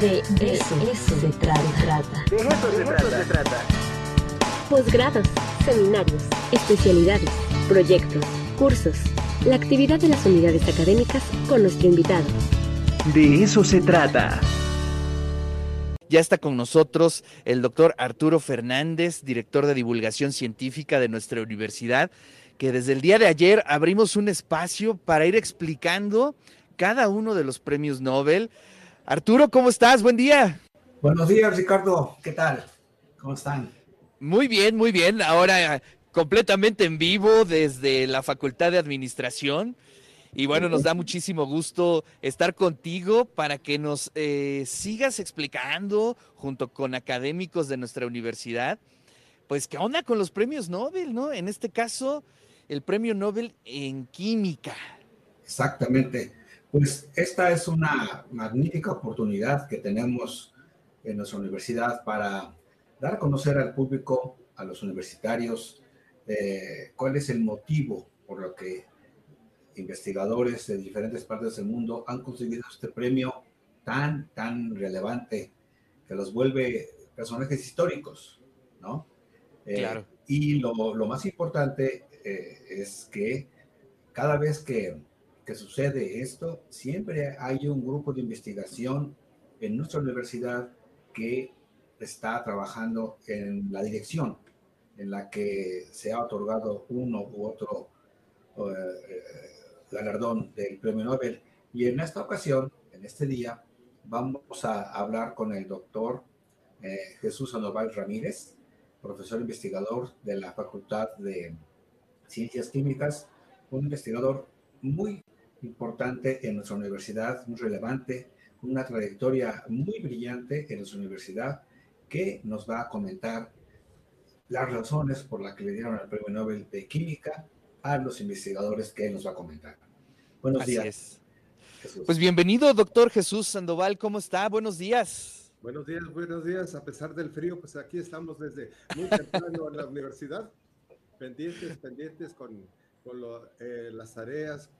De, eso, se trata. De eso, se, trata. Posgrados, seminarios, especialidades, proyectos, cursos, la actividad de las unidades académicas con nuestro invitado. De eso se trata. Ya está con nosotros el doctor Arturo Fernández, director de divulgación científica de nuestra universidad, que desde el día de ayer abrimos un espacio para ir explicando cada uno de los premios Nobel. Arturo, ¿cómo estás? Buen día. Buenos días, Ricardo. ¿Qué tal? ¿Cómo están? Muy bien, muy bien. Ahora completamente en vivo desde la Facultad de Administración. Y bueno, nos da muchísimo gusto estar contigo para que nos eh, sigas explicando junto con académicos de nuestra universidad, pues qué onda con los premios Nobel, ¿no? En este caso, el premio Nobel en química. Exactamente. Pues esta es una magnífica oportunidad que tenemos en nuestra universidad para dar a conocer al público, a los universitarios, eh, cuál es el motivo por lo que investigadores de diferentes partes del mundo han conseguido este premio tan, tan relevante que los vuelve personajes históricos, ¿no? Eh, claro. Y lo, lo, más importante eh, es que cada vez que, que, sucede esto, siempre hay un grupo de investigación en nuestra universidad que está trabajando en la dirección en la que se ha otorgado uno u otro eh, galardón del premio Nobel. Y en esta ocasión, en este día, vamos a hablar con el doctor eh, Jesús Sandoval Ramírez, profesor investigador de la Facultad de Ciencias Químicas, un investigador muy importante en nuestra universidad, muy relevante, con una trayectoria muy brillante en nuestra universidad, que nos va a comentar las razones por las que le dieron el premio Nobel de Química a los investigadores que él nos va a comentar. Buenos días. Pues bienvenido, doctor Jesús Sandoval, ¿cómo está? Buenos días. Buenos días, buenos días. A pesar del frío, pues aquí estamos desde muy temprano en la universidad, pendientes, pendientes con, con eh, las tareas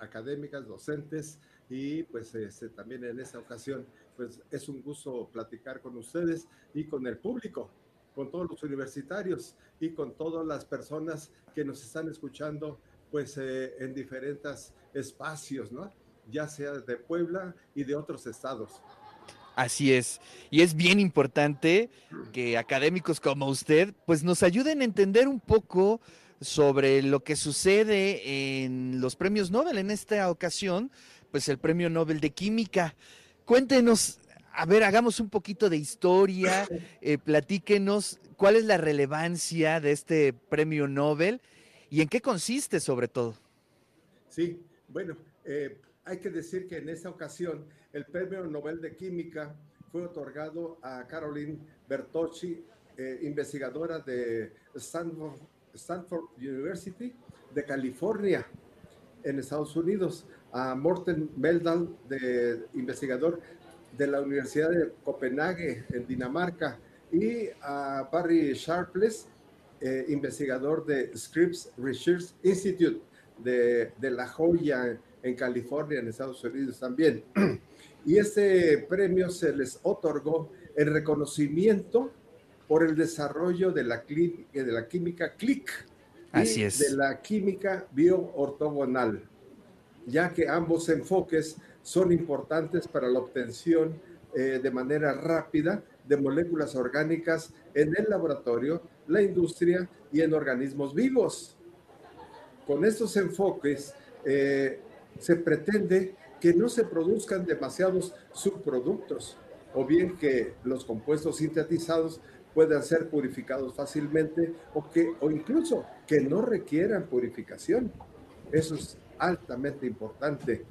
académicas, docentes, y pues este, también en esta ocasión, pues es un gusto platicar con ustedes y con el público con todos los universitarios y con todas las personas que nos están escuchando pues eh, en diferentes espacios, ¿no? Ya sea de Puebla y de otros estados. Así es. Y es bien importante que académicos como usted pues nos ayuden a entender un poco sobre lo que sucede en los premios Nobel. En esta ocasión, pues el premio Nobel de Química. Cuéntenos a ver, hagamos un poquito de historia, eh, platíquenos cuál es la relevancia de este premio Nobel y en qué consiste sobre todo. Sí, bueno, eh, hay que decir que en esta ocasión el premio Nobel de Química fue otorgado a Caroline Bertocci, eh, investigadora de Stanford, Stanford University de California en Estados Unidos, a Morten Meldal, de investigador de la Universidad de Copenhague, en Dinamarca, y a Barry Sharpless, eh, investigador de Scripps Research Institute de, de, La Joya, en California, en Estados Unidos también. Y este premio se les otorgó en reconocimiento por el desarrollo de la, de la química CLIC Así es. de la química bioortogonal, ya que ambos enfoques son importantes para la obtención eh, de manera rápida de moléculas orgánicas en el laboratorio, la industria y en organismos vivos. Con estos enfoques eh, se pretende que no se produzcan demasiados subproductos o bien que los compuestos sintetizados puedan ser purificados fácilmente o que o incluso que no requieran purificación. Eso es altamente importante.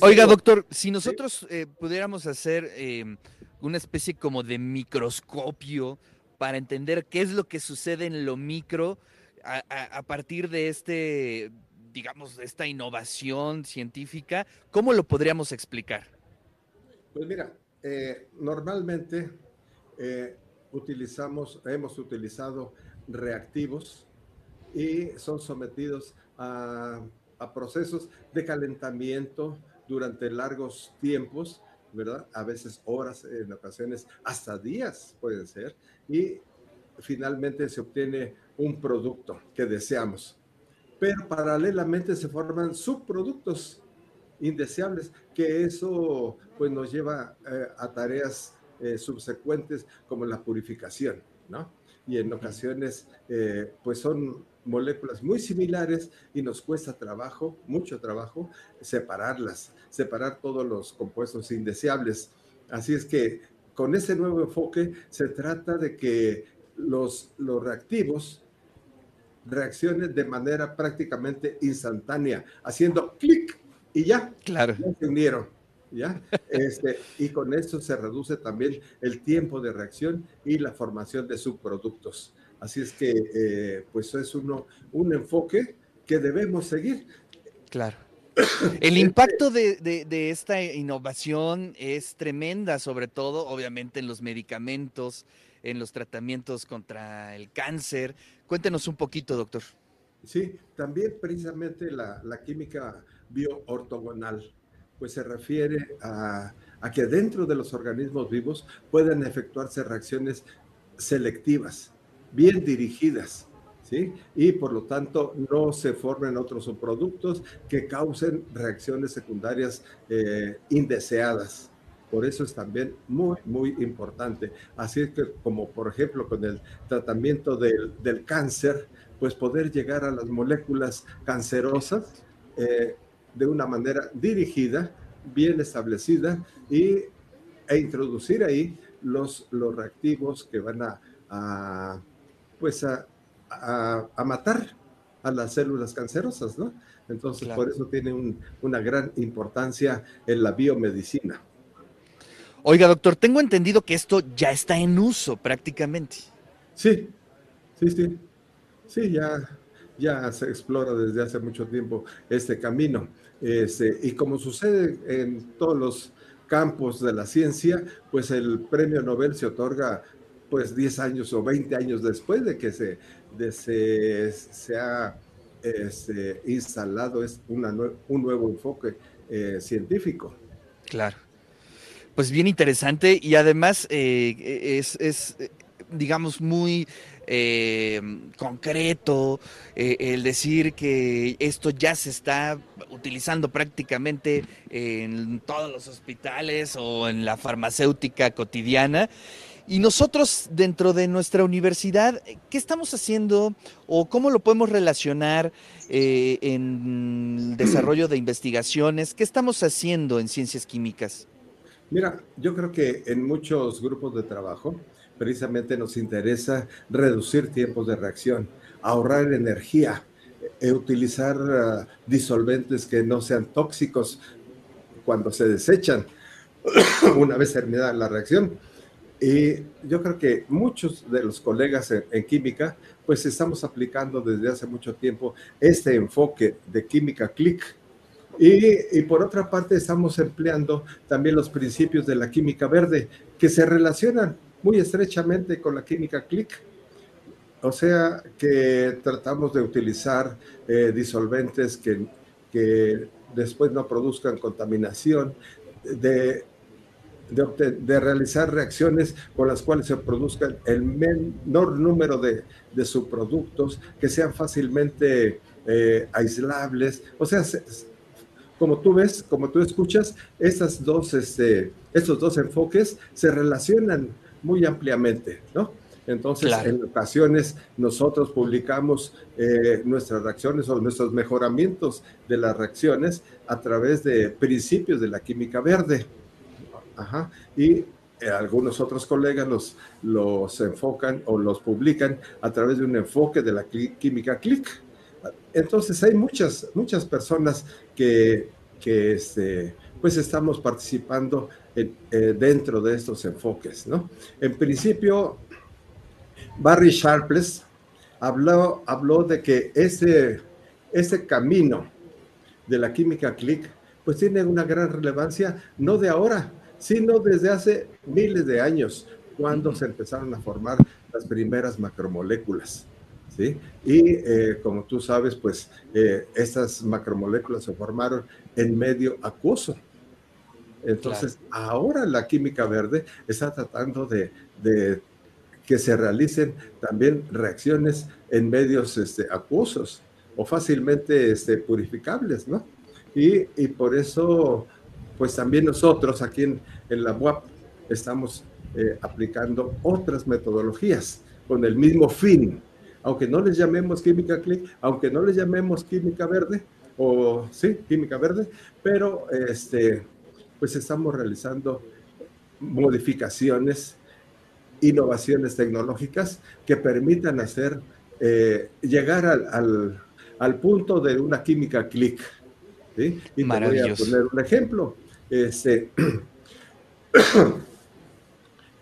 Oiga, doctor, si nosotros eh, pudiéramos hacer em, una especie como de microscopio para entender qué es lo que sucede en lo micro a, partir de este, digamos, de esta innovación científica, ¿cómo lo podríamos explicar? Pues mira, eh, normalmente eh, utilizamos, hemos utilizado reactivos y son sometidos a a procesos de calentamiento, durante largos tiempos, ¿verdad? A veces horas, en ocasiones hasta días pueden ser, y finalmente se obtiene un producto que deseamos. Pero paralelamente se forman subproductos indeseables, que eso pues nos lleva eh, a tareas eh, subsecuentes como la purificación, ¿no? Y en ocasiones eh, pues son moléculas muy similares y nos cuesta trabajo, mucho trabajo, separarlas, separar todos los compuestos indeseables. Así es que con ese nuevo enfoque se trata de que los, los reactivos reaccionen de manera prácticamente instantánea, haciendo clic y ya, claro. se unieron. ¿ya? Este, y con esto se reduce también el tiempo de reacción y la formación de subproductos. Así es que, eh, pues es uno, un enfoque que debemos seguir. Claro. El impacto de, de, esta innovación es tremenda, sobre todo, obviamente, en los medicamentos, en los tratamientos contra el cáncer. Cuéntenos un poquito, doctor. Sí, también precisamente la, la química bioortogonal, pues se refiere a, a que dentro de los organismos vivos pueden efectuarse reacciones selectivas, bien dirigidas, ¿sí? Y por lo tanto no se formen otros subproductos que causen reacciones secundarias eh, indeseadas. Por eso es también muy, muy importante. Así es que, como por ejemplo con el tratamiento del, del cáncer, pues poder llegar a las moléculas cancerosas eh, de una manera dirigida, bien establecida y, e introducir ahí los, los reactivos que van a, a pues a, a, matar a las células cancerosas, ¿no? Entonces, por eso tiene un, una gran importancia en la biomedicina. Oiga, doctor, tengo entendido que esto ya está en uso prácticamente. Sí, sí, sí. Sí, ya, ya se explora desde hace mucho tiempo este camino. Este, y como sucede en todos los campos de la ciencia, pues el premio Nobel se otorga pues 10 años o 20 años después de que se, de se, ha este, instalado es una un nuevo enfoque eh, científico. Claro. Pues bien interesante y además eh, es, es, digamos, muy eh, concreto, el decir que esto ya se está utilizando prácticamente en todos los hospitales o en la farmacéutica cotidiana. Y nosotros dentro de nuestra universidad, ¿qué estamos haciendo o cómo lo podemos relacionar eh, en el desarrollo de investigaciones? ¿Qué estamos haciendo en ciencias químicas? Mira, yo creo que en muchos grupos de trabajo precisamente nos interesa reducir tiempos de reacción, ahorrar energía, e utilizar uh, disolventes que no sean tóxicos cuando se desechan una vez terminada la reacción y yo creo que muchos de los colegas en, química, pues estamos aplicando desde hace mucho tiempo este enfoque de química click. Y, y, por otra parte estamos empleando también los principios de la química verde, que se relacionan muy estrechamente con la química click. O sea que tratamos de utilizar eh, disolventes que, que después no produzcan contaminación, de de, realizar reacciones con las cuales se produzcan el menor número de, de subproductos que sean fácilmente eh, aislables. O sea, como tú ves, como tú escuchas, estas dos, este, estos dos enfoques se relacionan muy ampliamente, ¿no? Entonces, en ocasiones nosotros publicamos eh, nuestras reacciones o nuestros mejoramientos de las reacciones a través de principios de la química verde. Y eh, algunos otros colegas los, los enfocan o los publican a través de un enfoque de la química click. Entonces hay muchas, muchas personas que, que este, pues estamos participando dentro de estos enfoques, ¿no? En principio, Barry Sharpless habló, habló de que ese, ese camino de la química click pues tiene una gran relevancia, no de ahora, sino desde hace miles de años, cuando se empezaron a formar las primeras macromoléculas. ¿sí? Y eh, como tú sabes, pues eh, estas macromoléculas se formaron en medio acuoso. Entonces, ahora la química verde está tratando de, que se realicen también reacciones en medios este, acuosos o fácilmente este, purificables, ¿no? Y, por eso, pues también nosotros aquí en, la UAP estamos eh, aplicando otras metodologías con el mismo fin, aunque no les llamemos química click, aunque no les llamemos química verde, o sí, química verde, pero este, pues estamos realizando modificaciones, innovaciones tecnológicas que permitan hacer, eh, llegar al, punto de una química click. ¿sí? Y te voy a poner un ejemplo. Este,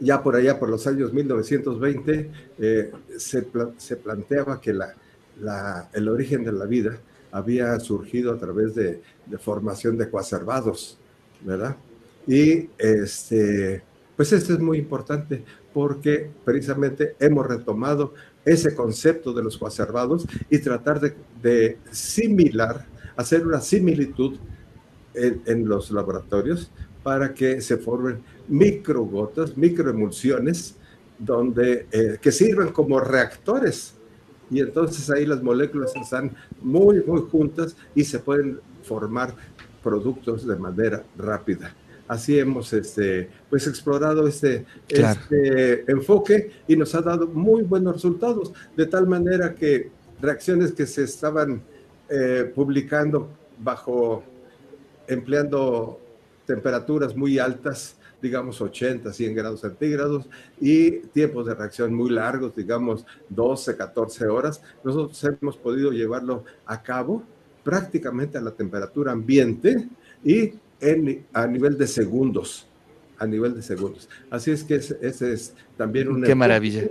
ya por allá, por los años 1920, eh, se, planteaba que la, el origen de la vida había surgido a través de, formación de coacervados, ¿verdad? Y este, pues esto es muy importante porque precisamente hemos retomado ese concepto de los coacervados y tratar de, similar, hacer una similitud en, los laboratorios para que se formen microgotas, microemulsiones, donde, eh, que sirven como reactores y entonces ahí las moléculas están muy, muy juntas y se pueden formar productos de manera rápida. Así hemos este, pues explorado este, este enfoque y nos ha dado muy buenos resultados, de tal manera que reacciones que se estaban eh, publicando bajo, empleando temperaturas muy altas, digamos 80, 100 grados centígrados y tiempos de reacción muy largos, digamos 12, 14 horas. Nosotros hemos podido llevarlo a cabo prácticamente a la temperatura ambiente y en, a nivel de segundos, a nivel de segundos. Así es que ese, es también un... Qué maravilla.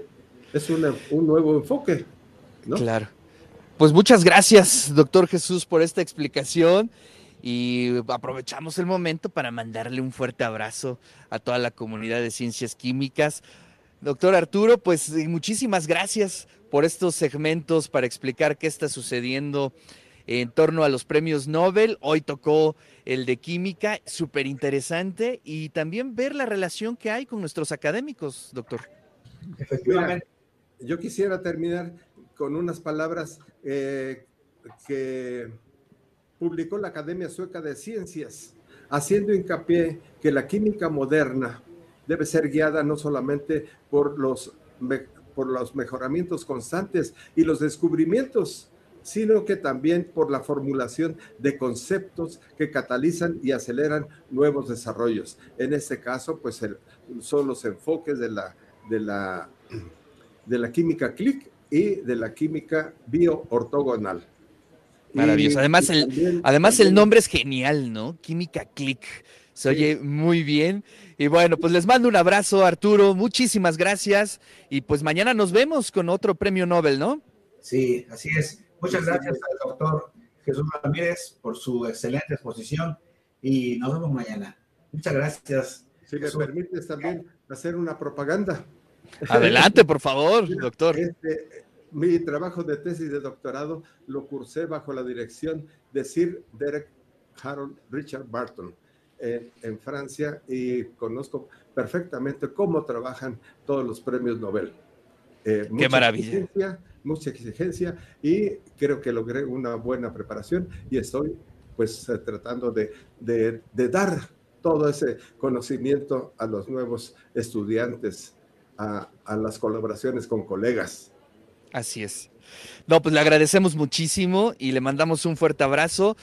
Es un, un nuevo enfoque. ¿no? Claro. Pues muchas gracias, doctor Jesús, por esta explicación y aprovechamos el momento para mandarle un fuerte abrazo a toda la comunidad de ciencias químicas. Doctor Arturo, pues muchísimas gracias por estos segmentos para explicar qué está sucediendo en torno a los premios Nobel. Hoy tocó el de química, súper interesante, y también ver la relación que hay con nuestros académicos, doctor. Efectivamente. yo quisiera terminar con unas palabras eh, que publicó la Academia Sueca de Ciencias, haciendo hincapié que la química moderna debe ser guiada no solamente por los, por los mejoramientos constantes y los descubrimientos, sino que también por la formulación de conceptos que catalizan y aceleran nuevos desarrollos. En este caso, pues son los enfoques de la, de la, de la química click y de la química bioortogonal. Maravilloso. Además, el, además el nombre es genial, ¿no? Química Click. Se oye muy bien. Y bueno, pues les mando un abrazo, Arturo. Muchísimas gracias. Y pues mañana nos vemos con otro premio Nobel, ¿no? Sí, así es. Muchas gracias al doctor Jesús Ramírez por su excelente exposición y nos vemos mañana. Muchas gracias. Si me permites también hacer una propaganda. Adelante, por favor, doctor. Este, mi trabajo de tesis de doctorado lo cursé bajo la dirección de Sir Derek Harold Richard Barton en, Francia y conozco perfectamente cómo trabajan todos los premios Nobel. Eh, Qué maravilla. Mucha exigencia y creo que logré una buena preparación y estoy pues eh, tratando de, de, dar todo ese conocimiento a los nuevos estudiantes, a, a las colaboraciones con colegas. Así es. No, pues le agradecemos muchísimo y le mandamos un fuerte abrazo.